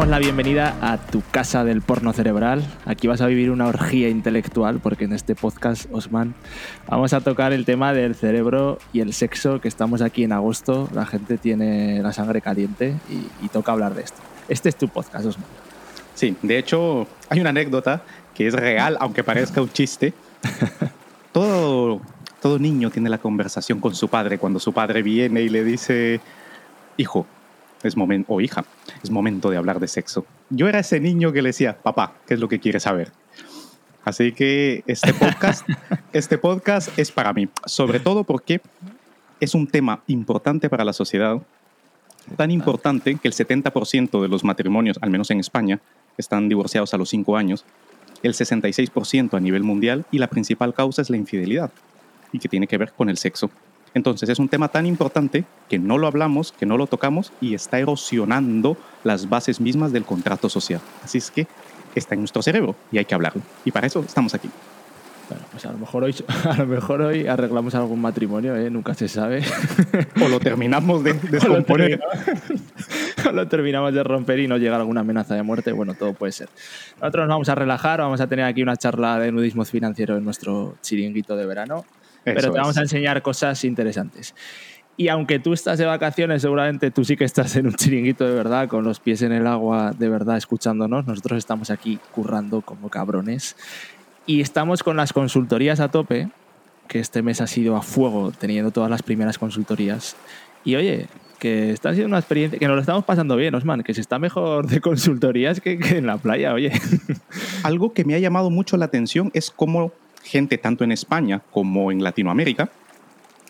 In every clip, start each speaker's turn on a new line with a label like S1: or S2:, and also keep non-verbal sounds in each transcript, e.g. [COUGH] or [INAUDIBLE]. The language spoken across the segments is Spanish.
S1: damos la bienvenida a tu casa del porno cerebral. Aquí vas a vivir una orgía intelectual porque en este podcast, Osman, vamos a tocar el tema del cerebro y el sexo, que estamos aquí en agosto, la gente tiene la sangre caliente y, y toca hablar de esto. Este es tu podcast, Osman.
S2: Sí, de hecho hay una anécdota que es real, aunque parezca un chiste. [LAUGHS] todo, todo niño tiene la conversación con su padre cuando su padre viene y le dice, hijo, es momento, o hija, es momento de hablar de sexo. Yo era ese niño que le decía, papá, ¿qué es lo que quieres saber? Así que este podcast, [LAUGHS] este podcast es para mí, sobre todo porque es un tema importante para la sociedad, tan importante que el 70% de los matrimonios, al menos en España, están divorciados a los 5 años, el 66% a nivel mundial y la principal causa es la infidelidad y que tiene que ver con el sexo. Entonces es un tema tan importante que no lo hablamos, que no lo tocamos y está erosionando las bases mismas del contrato social. Así es que está en nuestro cerebro y hay que hablarlo. Y para eso estamos aquí.
S1: Bueno, pues a lo mejor hoy, [LAUGHS] a lo mejor hoy arreglamos algún matrimonio, ¿eh? nunca se sabe.
S2: O lo terminamos de [LAUGHS] descomponer. [LAUGHS]
S1: o lo terminamos de romper y no llega alguna amenaza de muerte. Bueno, todo puede ser. Nosotros nos vamos a relajar, vamos a tener aquí una charla de nudismo financiero en nuestro chiringuito de verano pero te vamos a enseñar cosas interesantes. Y aunque tú estás de vacaciones, seguramente tú sí que estás en un chiringuito de verdad, con los pies en el agua de verdad escuchándonos. Nosotros estamos aquí currando como cabrones. Y estamos con las consultorías a tope, que este mes ha sido a fuego, teniendo todas las primeras consultorías. Y oye, que está siendo una experiencia, que nos lo estamos pasando bien, Osman, que se está mejor de consultorías que, que en la playa, oye.
S2: Algo que me ha llamado mucho la atención es cómo gente tanto en España como en Latinoamérica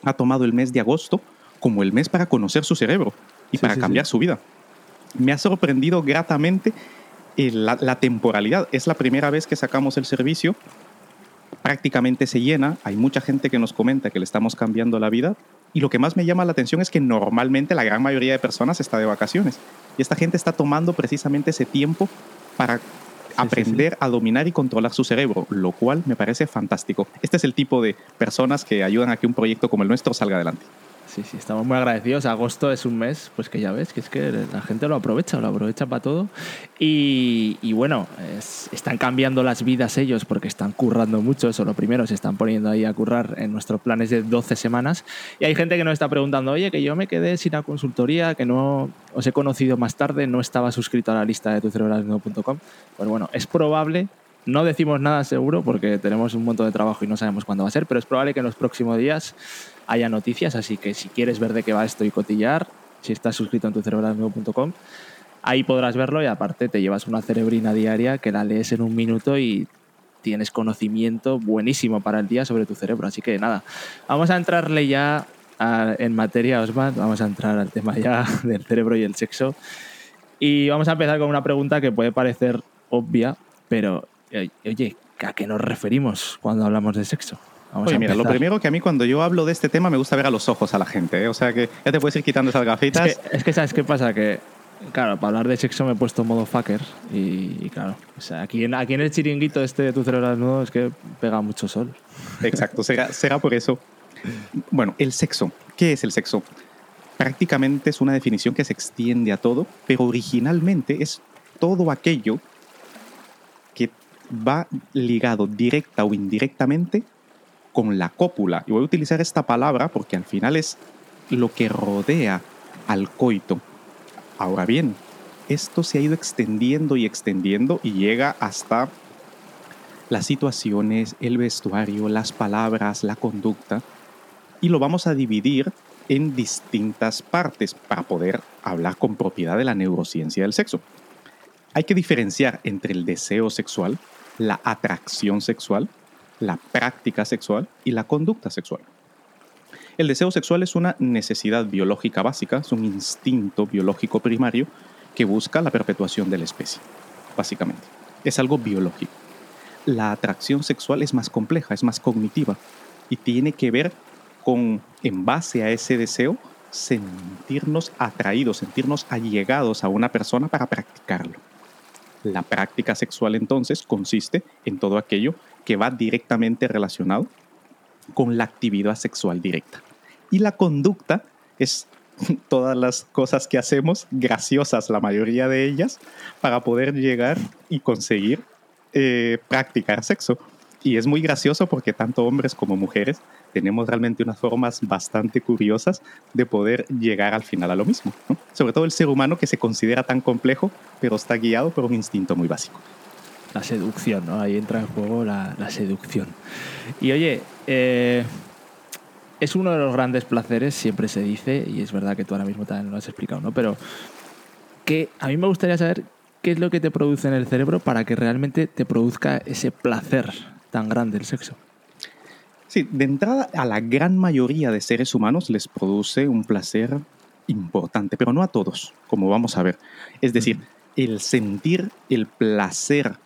S2: ha tomado el mes de agosto como el mes para conocer su cerebro y para cambiar su vida. Me ha sorprendido gratamente la, la, temporalidad. Es la primera vez que sacamos el servicio. Prácticamente se llena. Hay mucha gente que nos comenta que le estamos cambiando la vida. Y lo que más me llama la atención es que normalmente la gran mayoría de personas está de vacaciones. Y esta gente está tomando precisamente ese tiempo para aprender a dominar y controlar su cerebro, lo cual me parece fantástico. Este es el tipo de personas que ayudan a que un proyecto como el nuestro salga adelante.
S1: Sí, sí, estamos muy agradecidos. Agosto es un mes, pues que ya ves, que es que la gente lo aprovecha, lo aprovecha para todo. Y, bueno, están cambiando las vidas ellos porque están currando mucho, eso lo primero, se están poniendo ahí a currar en nuestros planes de 12 semanas. Y hay gente que nos está preguntando, oye, que yo me quedé sin la consultoría, que no os he conocido más tarde, no estaba suscrito a la lista de tucerebralesnudo.com. Pues bueno, es probable no decimos nada seguro porque tenemos un montón de trabajo y no sabemos cuándo va a ser, pero es probable que en los próximos días haya noticias, así que si quieres ver de qué va esto y cotillar, si estás suscrito en tucerebralesnudo.com, ahí podrás verlo y aparte te llevas una cerebrina diaria que la lees en un minuto y tienes conocimiento buenísimo para el día sobre tu cerebro. Así que nada, vamos a entrarle ya en materia, Osman, vamos a entrar al tema ya [LAUGHS] del cerebro y el sexo. Y vamos a empezar con una pregunta que puede parecer obvia, pero oye, ¿a qué nos referimos cuando hablamos de sexo?
S2: Vamos Oye, mira, lo primero que a mí cuando yo hablo de este tema me gusta ver a los ojos a la gente, ¿eh? o sea que ya te puedes ir quitando esas gafitas.
S1: Es que, es que, ¿sabes qué pasa? Que, claro, para hablar de sexo me he puesto modo fucker y, claro, o sea, aquí en, aquí en el chiringuito este de tu cerebro nudo es que pega mucho sol.
S2: Exacto, será, será por eso. Bueno, el sexo. ¿Qué es el sexo? Prácticamente es una definición que se extiende a todo, pero originalmente es todo aquello que va ligado directa o indirectamente con la cópula. Y voy a utilizar esta palabra porque al final es lo que rodea al coito. Ahora bien, esto se ha ido extendiendo y extendiendo y llega hasta las situaciones, el vestuario, las palabras, la conducta. Y lo vamos a dividir en distintas partes para poder hablar con propiedad de la neurociencia del sexo. Hay que diferenciar entre el deseo sexual, la atracción sexual, la práctica sexual y la conducta sexual. El deseo sexual es una necesidad biológica básica, es un instinto biológico primario que busca la perpetuación de la especie, básicamente. Es algo biológico. La atracción sexual es más compleja, es más cognitiva y tiene que ver con, en base a ese deseo, sentirnos atraídos, sentirnos allegados a una persona para practicarlo. La práctica sexual entonces consiste en todo aquello que va directamente relacionado con la actividad sexual directa. Y la conducta es [LAUGHS] todas las cosas que hacemos, graciosas la mayoría de ellas, para poder llegar y conseguir eh, practicar sexo. Y es muy gracioso porque tanto hombres como mujeres tenemos realmente unas formas bastante curiosas de poder llegar al final a lo mismo. Sobre todo el ser humano que se considera tan complejo, pero está guiado por un instinto muy básico.
S1: La seducción, ¿no? Ahí entra en juego la, seducción. Y oye, eh, es uno de los grandes placeres, siempre se dice, y es verdad que tú ahora mismo también lo has explicado, ¿no? Pero que a mí me gustaría saber qué es lo que te produce en el cerebro para que realmente te produzca ese placer tan grande el sexo.
S2: Sí, de entrada a la gran mayoría de seres humanos les produce un placer importante, pero no a todos, como vamos a ver. Es decir, el sentir el placer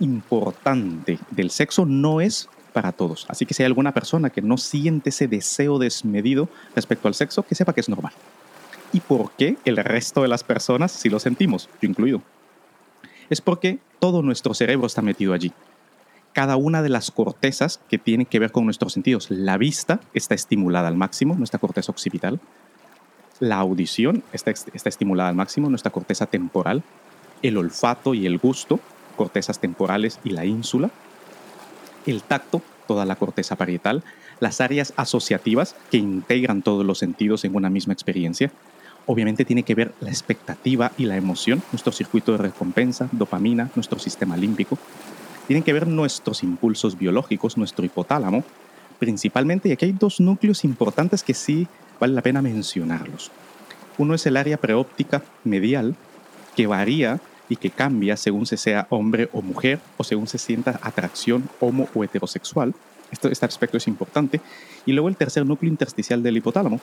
S2: importante del sexo no es para todos. Así que si hay alguna persona que no siente ese deseo desmedido respecto al sexo, que sepa que es normal. ¿Y por qué el resto de las personas sí lo sentimos, yo incluido? Es porque todo nuestro cerebro está metido allí cada una de las cortezas que tienen que ver con nuestros sentidos. La vista está estimulada al máximo, nuestra corteza occipital. La audición está, está estimulada al máximo, nuestra corteza temporal. El olfato y el gusto, cortezas temporales y la ínsula. El tacto, toda la corteza parietal. Las áreas asociativas que integran todos los sentidos en una misma experiencia. Obviamente tiene que ver la expectativa y la emoción, nuestro circuito de recompensa, dopamina, nuestro sistema límbico tienen que ver nuestros impulsos biológicos, nuestro hipotálamo, principalmente, y aquí hay dos núcleos importantes que sí vale la pena mencionarlos. Uno es el área preóptica medial, que varía y que cambia según se sea hombre o mujer o según se sienta atracción homo o heterosexual. este aspecto es importante. Y luego el tercer núcleo intersticial del hipotálamo,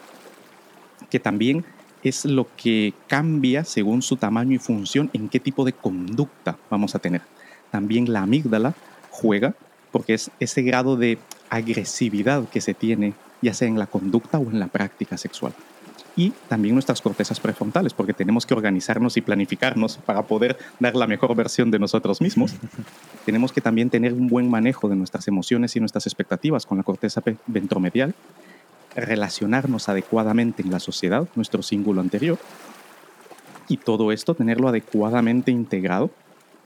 S2: que también es lo que cambia según su tamaño y función en qué tipo de conducta vamos a tener también la amígdala juega porque es ese grado de agresividad que se tiene ya sea en la conducta o en la práctica sexual. Y también nuestras cortezas prefrontales, porque tenemos que organizarnos y planificarnos para poder dar la mejor versión de nosotros mismos. [LAUGHS] tenemos que también tener un buen manejo de nuestras emociones y nuestras expectativas con la corteza ventromedial, relacionarnos adecuadamente en la sociedad, nuestro símbolo anterior, y todo esto tenerlo adecuadamente integrado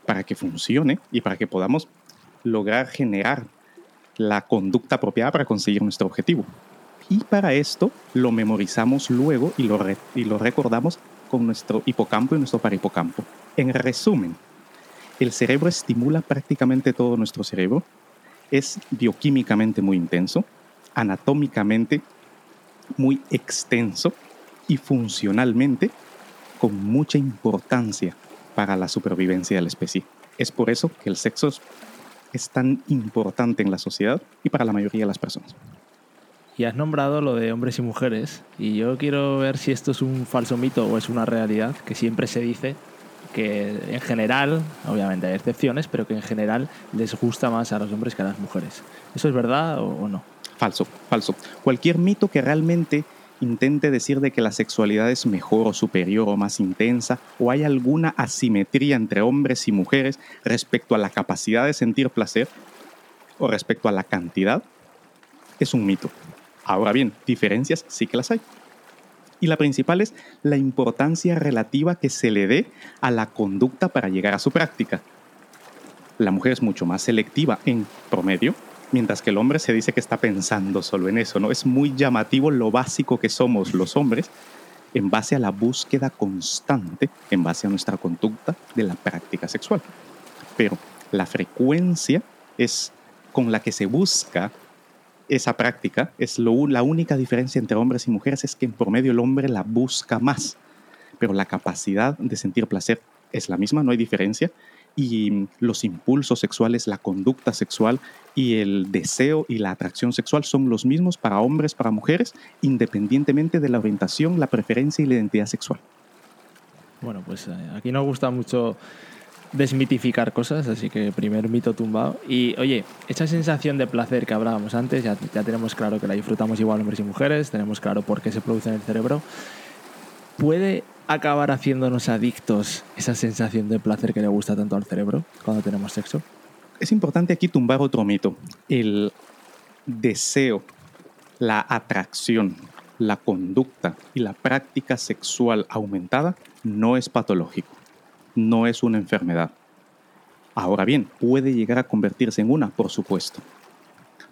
S2: para que funcione y para que podamos lograr generar la conducta apropiada para conseguir nuestro objetivo. Y para esto lo memorizamos luego y lo, y lo recordamos con nuestro hipocampo y nuestro parahipocampo. En resumen, el cerebro estimula prácticamente todo nuestro cerebro, es bioquímicamente muy intenso, anatómicamente muy extenso y funcionalmente con mucha importancia para la supervivencia de la especie. Es por eso que el sexo es tan importante en la sociedad y para la mayoría de las personas.
S1: Y has nombrado lo de hombres y mujeres, y yo quiero ver si esto es un falso mito o es una realidad, que siempre se dice que en general, obviamente hay excepciones, pero que en general les gusta más a los hombres que a las mujeres. ¿Eso es verdad o no?
S2: Falso, falso. Cualquier mito que realmente intente decir de que la sexualidad es mejor o superior o más intensa, o hay alguna asimetría entre hombres y mujeres respecto a la capacidad de sentir placer o respecto a la cantidad, es un mito. Ahora bien, diferencias sí que las hay. Y la principal es la importancia relativa que se le dé a la conducta para llegar a su práctica. La mujer es mucho más selectiva en promedio mientras que el hombre se dice que está pensando solo en eso, ¿no? Es muy llamativo lo básico que somos los hombres en base a la búsqueda constante, en base a nuestra conducta de la práctica sexual. Pero la frecuencia es con la que se busca esa práctica, es lo, la única diferencia entre hombres y mujeres es que en promedio el hombre la busca más, pero la capacidad de sentir placer es la misma, no hay diferencia, y los impulsos sexuales, la conducta sexual y el deseo y la atracción sexual son los mismos para hombres, para mujeres, independientemente de la orientación, la preferencia y la identidad sexual.
S1: Bueno, pues eh, aquí nos gusta mucho desmitificar cosas, así que primer mito tumbado. Y oye, esa sensación de placer que hablábamos antes, ya, tenemos claro que la disfrutamos igual hombres y mujeres, tenemos claro por qué se produce en el cerebro. ¿Puede acabar haciéndonos adictos esa sensación de placer que le gusta tanto al cerebro cuando tenemos sexo?
S2: Es importante aquí tumbar otro mito. El deseo, la atracción, la conducta y la práctica sexual aumentada no es patológico no es una enfermedad. Ahora bien, puede llegar a convertirse en una, por supuesto.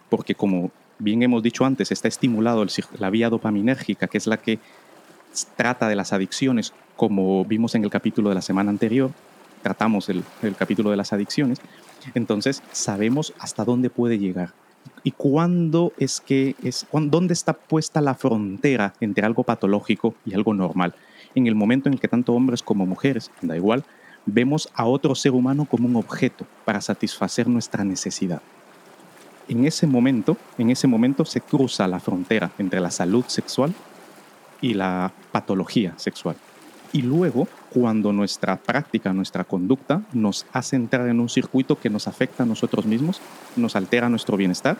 S2: Porque como bien hemos dicho antes, está estimulado la vía dopaminérgica, que es la que trata de las adicciones, como vimos en el capítulo de la semana anterior, tratamos el, capítulo de las adicciones, entonces sabemos hasta dónde puede llegar. ¿Y cuándo es que es, dónde está puesta la frontera entre algo patológico y algo normal? En el momento en el que tanto hombres como mujeres, da igual, vemos a otro ser humano como un objeto para satisfacer nuestra necesidad. En ese momento, en ese momento se cruza la frontera entre la salud sexual y la patología sexual. Y luego, cuando nuestra práctica, nuestra conducta nos hace entrar en un circuito que nos afecta a nosotros mismos, nos altera nuestro bienestar,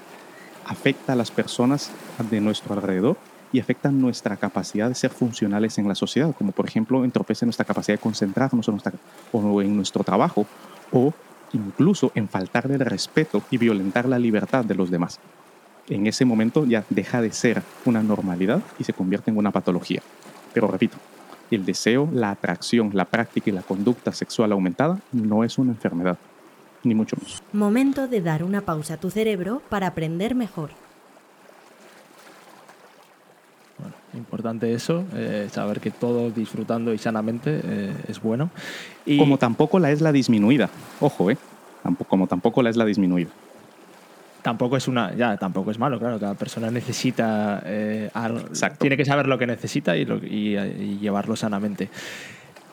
S2: afecta a las personas de nuestro alrededor y afectan nuestra capacidad de ser funcionales en la sociedad, como por ejemplo entorpece nuestra capacidad de concentrarnos en, nuestra, o en nuestro trabajo o incluso en faltarle el respeto y violentar la libertad de los demás. En ese momento ya deja de ser una normalidad y se convierte en una patología. Pero repito, el deseo, la atracción, la práctica y la conducta sexual aumentada no es una enfermedad, ni mucho menos.
S3: Momento de dar una pausa a tu cerebro para aprender mejor.
S1: Importante eso, eh, saber que todo disfrutando y sanamente eh, es bueno.
S2: Y como tampoco la es la disminuida, ojo, ¿eh? como tampoco la es la disminuida.
S1: Tampoco es una, ya, tampoco es malo, claro, cada persona necesita, eh, tiene que saber lo que necesita y, y llevarlo sanamente.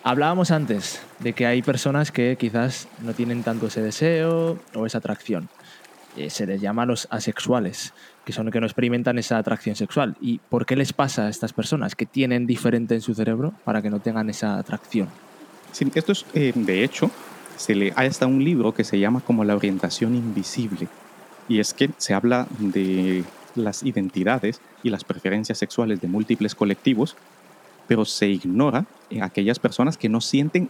S1: Hablábamos antes de que hay personas que quizás no tienen tanto ese deseo o esa atracción. Se les llama los asexuales que son los que no experimentan esa atracción sexual. ¿Y por qué les pasa a estas personas que tienen diferente en su cerebro para que no tengan esa atracción?
S2: Esto es, eh, de hecho, se le, hay hasta un libro que se llama como la orientación invisible. Y es que se habla de las identidades y las preferencias sexuales de múltiples colectivos, pero se ignora en aquellas personas que no sienten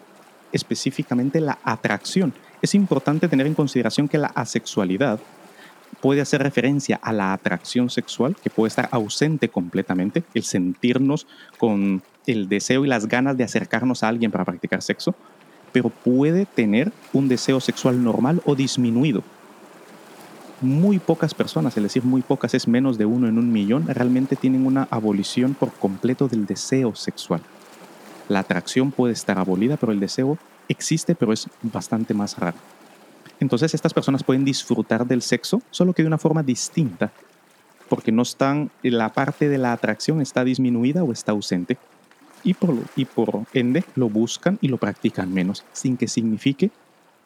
S2: específicamente la atracción. Es importante tener en consideración que la asexualidad puede hacer referencia a la atracción sexual, que puede estar ausente completamente, el sentirnos con el deseo y las ganas de acercarnos a alguien para practicar sexo, pero puede tener un deseo sexual normal o disminuido. Muy pocas personas, es decir, muy pocas, es menos de uno en un millón, realmente tienen una abolición por completo del deseo sexual. La atracción puede estar abolida, pero el deseo existe, pero es bastante más raro. Entonces estas personas pueden disfrutar del sexo, solo que de una forma distinta, porque no están, la parte de la atracción está disminuida o está ausente, y por, y por ende lo buscan y lo practican menos, sin que signifique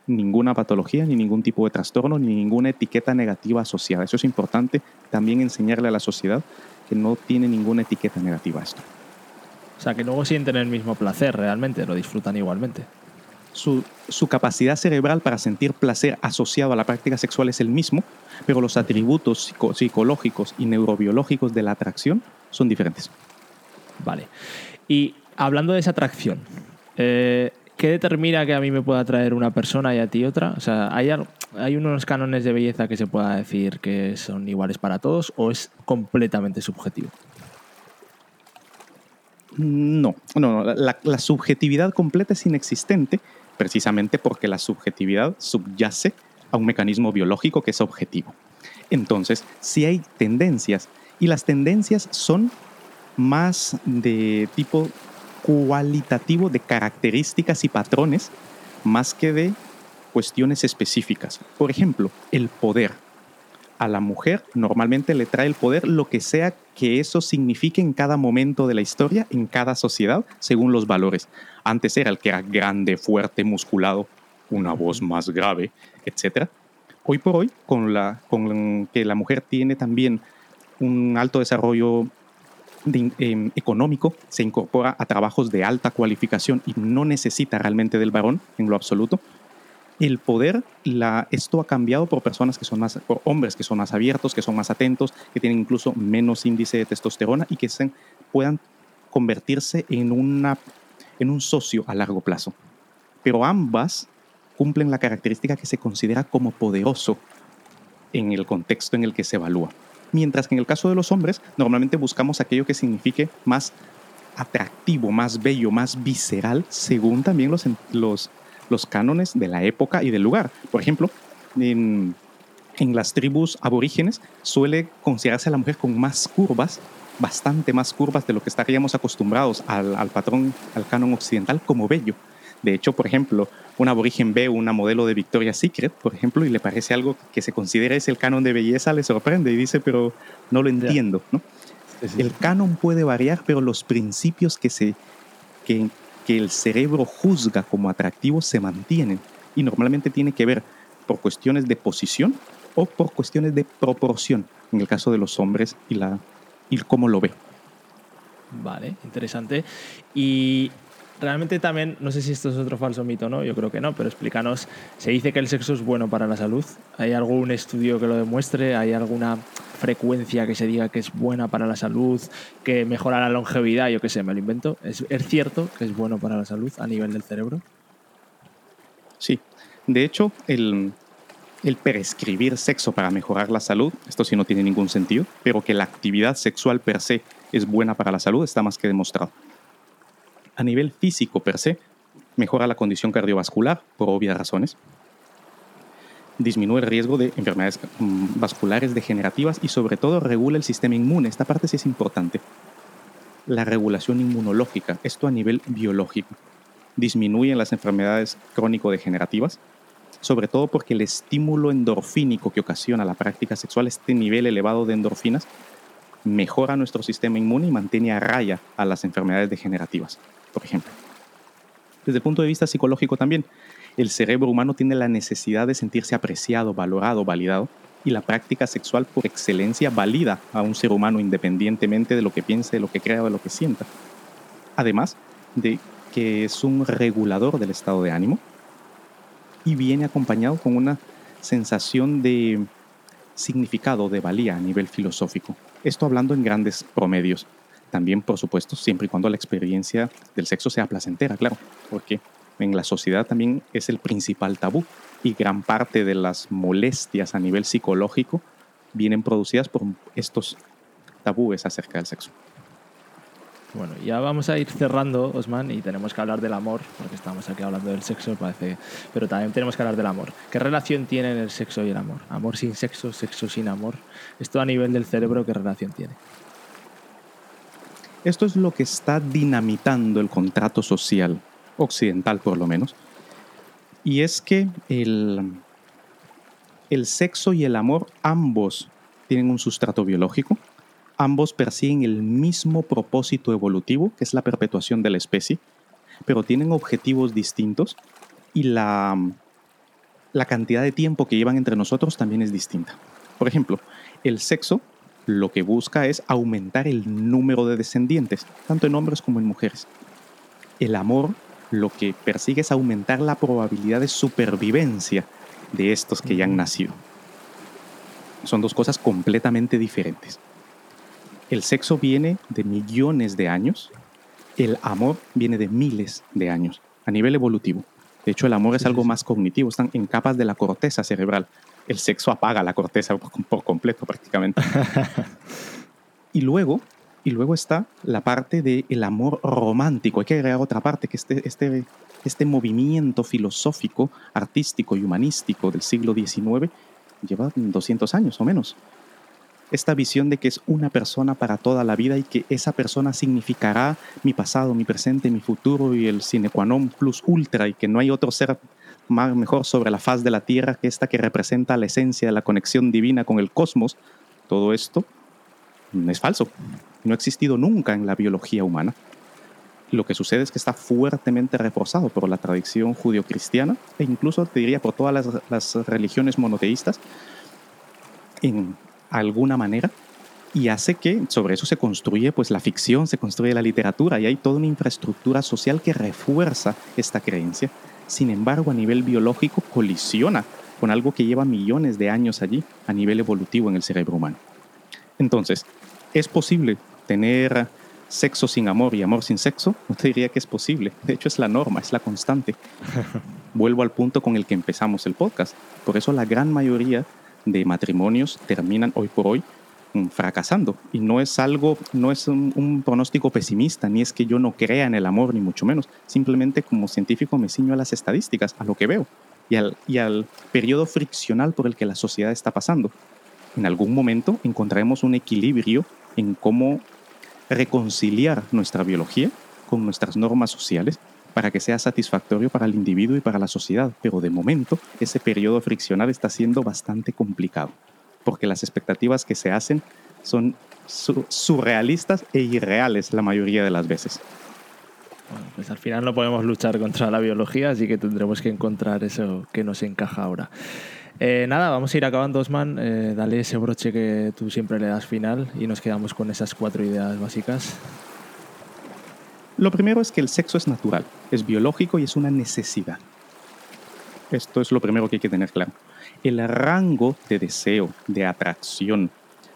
S2: ninguna patología, ni ningún tipo de trastorno, ni ninguna etiqueta negativa asociada. Eso es importante también enseñarle a la sociedad que no tiene ninguna etiqueta negativa esto.
S1: O sea, que luego sienten el mismo placer realmente, lo disfrutan igualmente
S2: su, capacidad cerebral para sentir placer asociado a la práctica sexual es el mismo, pero los atributos psicológicos y neurobiológicos de la atracción son diferentes.
S1: Vale. Y hablando de esa atracción, eh, ¿qué determina que a mí me pueda atraer una persona y a ti otra? O sea, ¿hay, ¿hay unos cánones de belleza que se pueda decir que son iguales para todos o es completamente subjetivo?
S2: No, no, la subjetividad completa es inexistente, precisamente porque la subjetividad subyace a un mecanismo biológico que es objetivo. Entonces, si hay tendencias, y las tendencias son más de tipo cualitativo, de características y patrones, más que de cuestiones específicas. Por ejemplo, el poder a la mujer normalmente le trae el poder lo que sea que eso signifique en cada momento de la historia, en cada sociedad, según los valores. Antes era el que era grande, fuerte, musculado, una voz más grave, etc. Hoy por hoy, con, la, con que la mujer tiene también un alto desarrollo em, económico, se incorpora a trabajos de alta cualificación y no necesita realmente del varón en lo absoluto, el poder, la, esto ha cambiado por personas que son más, hombres que son más abiertos, que son más atentos, que tienen incluso menos índice de testosterona y que se, puedan convertirse en, un socio a largo plazo. Pero ambas cumplen la característica que se considera como poderoso en el contexto en el que se evalúa. Mientras que en el caso de los hombres, normalmente buscamos aquello que signifique más atractivo, más bello, más visceral, según también los los cánones de la época y del lugar. Por ejemplo, en, las tribus aborígenes suele considerarse a la mujer con más curvas, bastante más curvas de lo que estaríamos acostumbrados al, patrón, al canon occidental, como bello. De hecho, por ejemplo, un aborigen ve una modelo de Victoria's Secret, por ejemplo, y le parece algo que se considera es el canon de belleza, le sorprende y dice, pero no lo entiendo. ¿no? El canon puede variar, pero los principios que, se, que, que el cerebro juzga como atractivos se mantienen y normalmente tiene que ver por cuestiones de posición o por cuestiones de proporción, en el caso de los hombres y, la, y cómo lo ve.
S1: Vale, interesante. Y realmente también, no sé si esto es otro falso mito, ¿no? Yo creo que no, pero explícanos, se dice que el sexo es bueno para la salud. ¿Hay algún estudio que lo demuestre? ¿Hay alguna frecuencia que se diga que es buena para la salud, que mejora la longevidad? Yo qué sé, me lo invento. ¿Es, cierto que es bueno para la salud a nivel del cerebro?
S2: Sí. De hecho, el, el prescribir sexo para mejorar la salud, esto sí no tiene ningún sentido, pero que la actividad sexual per se es buena para la salud está más que demostrado a nivel físico per se, mejora la condición cardiovascular por obvias razones, disminuye el riesgo de enfermedades mm, vasculares degenerativas y sobre todo regula el sistema inmune. Esta parte sí es importante. La regulación inmunológica, esto a nivel biológico, disminuye las enfermedades crónico-degenerativas, sobre todo porque el estímulo endorfínico que ocasiona la práctica sexual, este nivel elevado de endorfinas, mejora nuestro sistema inmune y mantiene a raya a las enfermedades degenerativas por ejemplo. Desde el punto de vista psicológico también, el cerebro humano tiene la necesidad de sentirse apreciado, valorado, validado, y la práctica sexual por excelencia valida a un ser humano independientemente de lo que piense, de lo que crea o de lo que sienta. Además de que es un regulador del estado de ánimo y viene acompañado con una sensación de significado, de valía a nivel filosófico. Esto hablando en grandes promedios. También, por supuesto, siempre y cuando la experiencia del sexo sea placentera, claro, porque en la sociedad también es el principal tabú y gran parte de las molestias a nivel psicológico vienen producidas por estos tabúes acerca del sexo.
S1: Bueno, ya vamos a ir cerrando, Osman, y tenemos que hablar del amor, porque estamos aquí hablando del sexo, parece, pero también tenemos que hablar del amor. ¿Qué relación tienen el sexo y el amor? Amor sin sexo, sexo sin amor. Esto a nivel del cerebro, ¿qué relación tiene?
S2: Esto es lo que está dinamitando el contrato social, occidental por lo menos. Y es que el, el sexo y el amor ambos tienen un sustrato biológico, ambos persiguen el mismo propósito evolutivo, que es la perpetuación de la especie, pero tienen objetivos distintos y la, la cantidad de tiempo que llevan entre nosotros también es distinta. Por ejemplo, el sexo lo que busca es aumentar el número de descendientes, tanto en hombres como en mujeres. El amor lo que persigue es aumentar la probabilidad de supervivencia de estos que ya han nacido. Son dos cosas completamente diferentes. El sexo viene de millones de años, el amor viene de miles de años, a nivel evolutivo. De hecho, el amor es algo más cognitivo, están en capas de la corteza cerebral, el sexo apaga la corteza por, completo prácticamente. [LAUGHS] y luego, y luego está la parte del amor romántico. Hay que agregar otra parte, que este, este, este movimiento filosófico, artístico y humanístico del siglo XIX lleva 200 años o menos. Esta visión de que es una persona para toda la vida y que esa persona significará mi pasado, mi presente, mi futuro y el sine qua non plus ultra y que no hay otro ser más, mejor sobre la faz de la Tierra que esta que representa la esencia de la conexión divina con el cosmos, todo esto es falso. No ha existido nunca en la biología humana. Lo que sucede es que está fuertemente reforzado por la tradición judio-cristiana e incluso te diría por todas las, religiones monoteístas alguna manera y hace que sobre eso se construye pues la ficción, se construye la literatura y hay toda una infraestructura social que refuerza esta creencia sin embargo a nivel biológico colisiona con algo que lleva millones de años allí a nivel evolutivo en el cerebro humano. Entonces, ¿es posible tener sexo sin amor y amor sin sexo? No te diría que es posible. De hecho, es la norma, es la constante. [LAUGHS] Vuelvo al punto con el que empezamos el podcast. Por eso la gran mayoría de matrimonios terminan hoy por hoy mm, fracasando. Y no es algo, no es un, pronóstico pesimista, ni es que yo no crea en el amor, ni mucho menos. Simplemente como científico me ciño a las estadísticas, a lo que veo, y al, y al periodo friccional por el que la sociedad está pasando. En algún momento encontraremos un equilibrio en cómo reconciliar nuestra biología con nuestras normas sociales para que sea satisfactorio para el individuo y para la sociedad. Pero de momento ese periodo friccional está siendo bastante complicado, porque las expectativas que se hacen son surrealistas e irreales la mayoría de las veces.
S1: Bueno, pues al final no podemos luchar contra la biología, así que tendremos que encontrar eso que nos encaja ahora. Eh, nada, vamos a ir acabando, Osman. Eh, dale ese broche que tú siempre le das final y nos quedamos con esas cuatro ideas básicas.
S2: Lo primero es que el sexo es natural, es biológico y es una necesidad. Esto es lo primero que hay que tener claro. El rango de deseo, de atracción,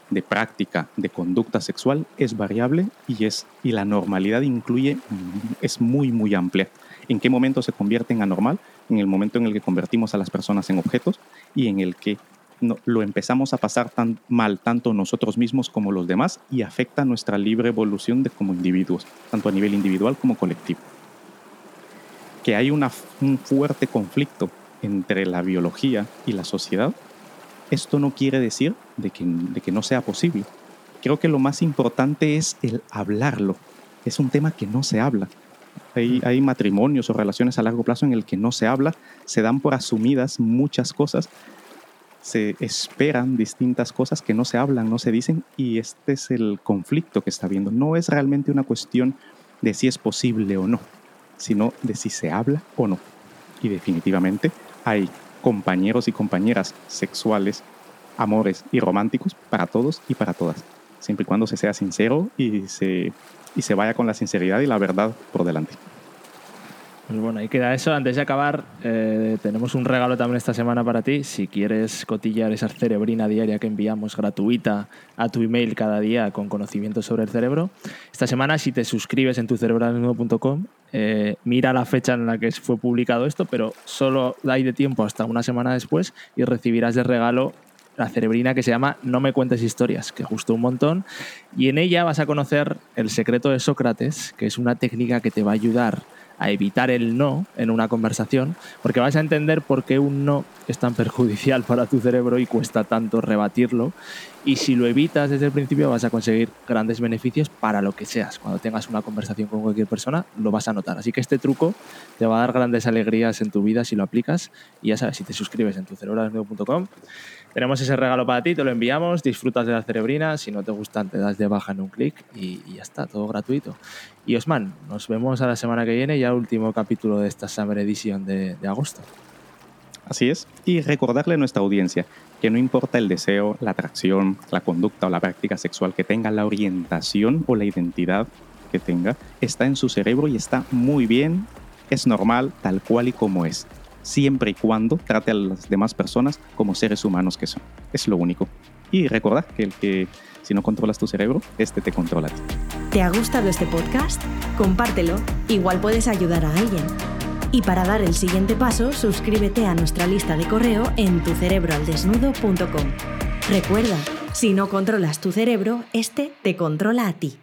S2: de práctica, de conducta sexual es variable y, es, y la normalidad incluye, es muy, muy amplia. ¿En qué momento se convierte en anormal? En el momento en el que convertimos a las personas en objetos y en el que lo empezamos a pasar tan mal tanto nosotros mismos como los demás y afecta nuestra libre evolución de como individuos, tanto a nivel individual como colectivo. Que hay una, un fuerte conflicto entre la biología y la sociedad, esto no quiere decir de que, de que no sea posible. Creo que lo más importante es el hablarlo. Es un tema que no se habla. Hay, hay, matrimonios o relaciones a largo plazo en el que no se habla, se dan por asumidas muchas cosas se esperan distintas cosas que no se hablan, no se dicen, y este es el conflicto que está habiendo. No es realmente una cuestión de si es posible o no, sino de si se habla o no. Y definitivamente hay compañeros y compañeras sexuales, amores y románticos para todos y para todas, siempre y cuando se sea sincero y se, y se vaya con la sinceridad y la verdad por delante.
S1: Pues bueno, ahí queda eso. Antes de acabar, eh, tenemos un regalo también esta semana para ti. Si quieres cotillar esa cerebrina diaria que enviamos gratuita a tu email cada día con conocimientos sobre el cerebro, esta semana si te suscribes en tu eh, mira la fecha en la que fue publicado esto, pero solo hay de tiempo hasta una semana después y recibirás de regalo la cerebrina que se llama No me cuentes historias, que gustó un montón. Y en ella vas a conocer el secreto de Sócrates, que es una técnica que te va a ayudar a evitar el no en una conversación, porque vas a entender por qué un no es tan perjudicial para tu cerebro y cuesta tanto rebatirlo. Y si lo evitas desde el principio vas a conseguir grandes beneficios para lo que seas. Cuando tengas una conversación con cualquier persona lo vas a notar. Así que este truco te va a dar grandes alegrías en tu vida si lo aplicas. Y ya sabes, si te suscribes en tu cerebrodesnudo.com tenemos ese regalo para ti, te lo enviamos, disfrutas de la cerebrina, si no te gustan te das de baja en un clic y, ya está, todo gratuito. Y Osman, nos vemos a la semana que viene, ya último capítulo de esta Summer Edition de, de agosto.
S2: Así es, y recordarle a nuestra audiencia que no importa el deseo, la atracción, la conducta o la práctica sexual que tenga, la orientación o la identidad que tenga, está en su cerebro y está muy bien, es normal tal cual y como es siempre y cuando trate a las demás personas como seres humanos que son. Es lo único. Y recuerda que el que si no controlas tu cerebro, este te controla.
S3: ¿Te ha gustado este podcast? Compártelo, igual puedes ayudar a alguien. Y para dar el siguiente paso, suscríbete a nuestra lista de correo en tucerebroaldesnudo.com. Recuerda, si no controlas tu cerebro, este te controla a ti.